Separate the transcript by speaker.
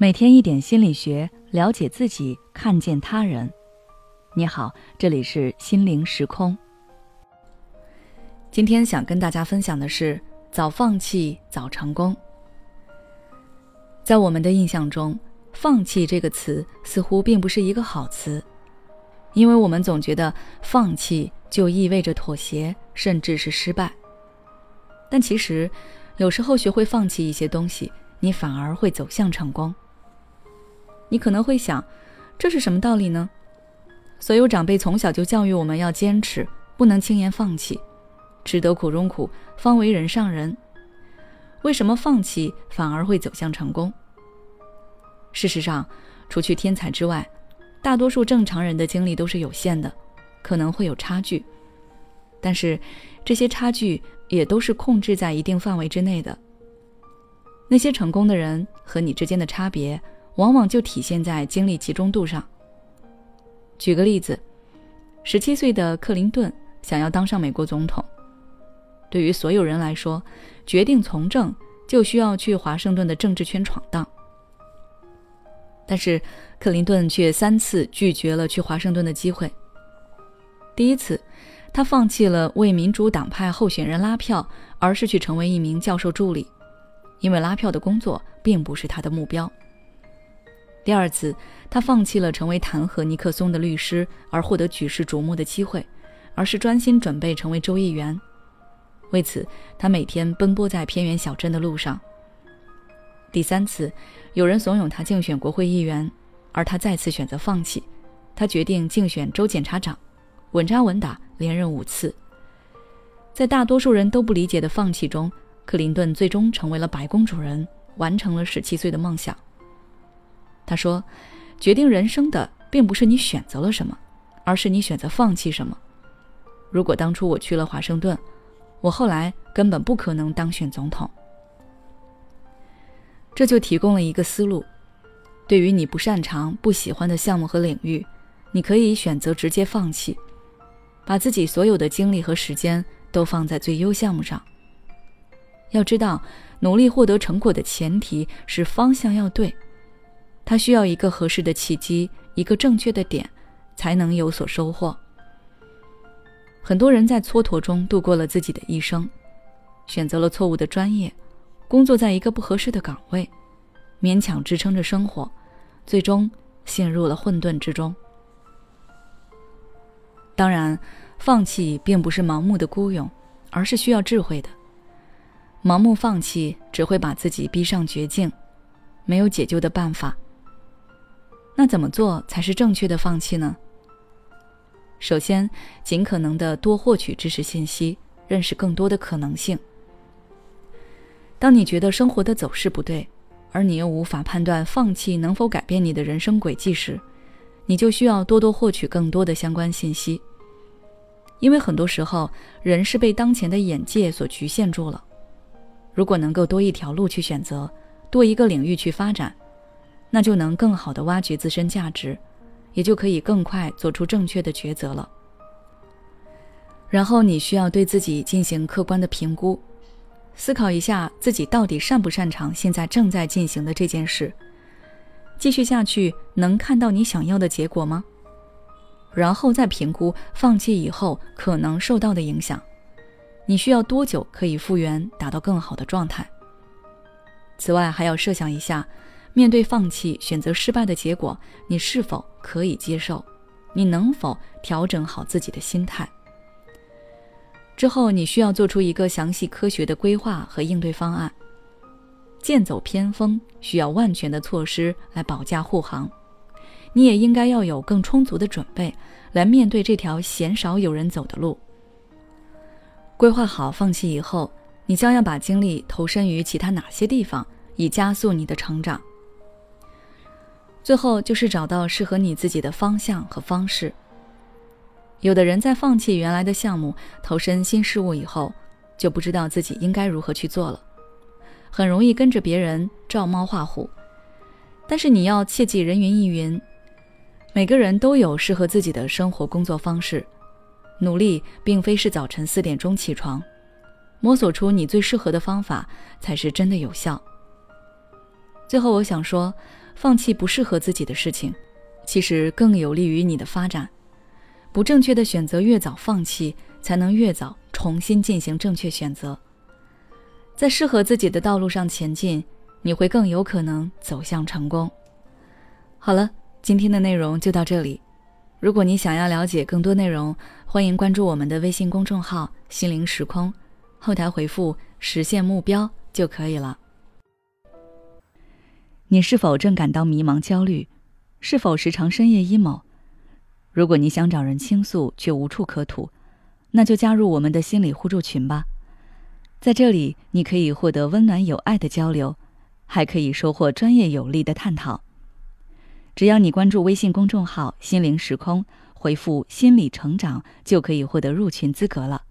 Speaker 1: 每天一点心理学，了解自己，看见他人。你好，这里是心灵时空。今天想跟大家分享的是：早放弃早成功。在我们的印象中，“放弃”这个词似乎并不是一个好词，因为我们总觉得放弃就意味着妥协，甚至是失败。但其实，有时候学会放弃一些东西，你反而会走向成功。你可能会想，这是什么道理呢？所有长辈从小就教育我们要坚持，不能轻言放弃，吃得苦中苦，方为人上人。为什么放弃反而会走向成功？事实上，除去天才之外，大多数正常人的精力都是有限的，可能会有差距，但是这些差距也都是控制在一定范围之内的。那些成功的人和你之间的差别。往往就体现在精力集中度上。举个例子，十七岁的克林顿想要当上美国总统。对于所有人来说，决定从政就需要去华盛顿的政治圈闯荡。但是，克林顿却三次拒绝了去华盛顿的机会。第一次，他放弃了为民主党派候选人拉票，而是去成为一名教授助理，因为拉票的工作并不是他的目标。第二次，他放弃了成为弹劾尼克松的律师而获得举世瞩目的机会，而是专心准备成为州议员。为此，他每天奔波在偏远小镇的路上。第三次，有人怂恿他竞选国会议员，而他再次选择放弃。他决定竞选州检察长，稳扎稳打，连任五次。在大多数人都不理解的放弃中，克林顿最终成为了白宫主人，完成了十七岁的梦想。他说：“决定人生的并不是你选择了什么，而是你选择放弃什么。如果当初我去了华盛顿，我后来根本不可能当选总统。”这就提供了一个思路：对于你不擅长、不喜欢的项目和领域，你可以选择直接放弃，把自己所有的精力和时间都放在最优项目上。要知道，努力获得成果的前提是方向要对。他需要一个合适的契机，一个正确的点，才能有所收获。很多人在蹉跎中度过了自己的一生，选择了错误的专业，工作在一个不合适的岗位，勉强支撑着生活，最终陷入了混沌之中。当然，放弃并不是盲目的孤勇，而是需要智慧的。盲目放弃只会把自己逼上绝境，没有解救的办法。那怎么做才是正确的放弃呢？首先，尽可能的多获取知识信息，认识更多的可能性。当你觉得生活的走势不对，而你又无法判断放弃能否改变你的人生轨迹时，你就需要多多获取更多的相关信息。因为很多时候，人是被当前的眼界所局限住了。如果能够多一条路去选择，多一个领域去发展。那就能更好的挖掘自身价值，也就可以更快做出正确的抉择了。然后你需要对自己进行客观的评估，思考一下自己到底擅不擅长现在正在进行的这件事，继续下去能看到你想要的结果吗？然后再评估放弃以后可能受到的影响，你需要多久可以复原，达到更好的状态？此外，还要设想一下。面对放弃、选择失败的结果，你是否可以接受？你能否调整好自己的心态？之后，你需要做出一个详细、科学的规划和应对方案。剑走偏锋需要万全的措施来保驾护航，你也应该要有更充足的准备来面对这条鲜少有人走的路。规划好放弃以后，你将要把精力投身于其他哪些地方，以加速你的成长？最后就是找到适合你自己的方向和方式。有的人在放弃原来的项目，投身新事物以后，就不知道自己应该如何去做了，很容易跟着别人照猫画虎。但是你要切记人云亦云，每个人都有适合自己的生活工作方式。努力并非是早晨四点钟起床，摸索出你最适合的方法才是真的有效。最后我想说。放弃不适合自己的事情，其实更有利于你的发展。不正确的选择越早放弃，才能越早重新进行正确选择。在适合自己的道路上前进，你会更有可能走向成功。好了，今天的内容就到这里。如果你想要了解更多内容，欢迎关注我们的微信公众号“心灵时空”，后台回复“实现目标”就可以了。你是否正感到迷茫、焦虑？是否时常深夜 emo？如果你想找人倾诉却无处可吐，那就加入我们的心理互助群吧。在这里，你可以获得温暖有爱的交流，还可以收获专业有力的探讨。只要你关注微信公众号“心灵时空”，回复“心理成长”，就可以获得入群资格了。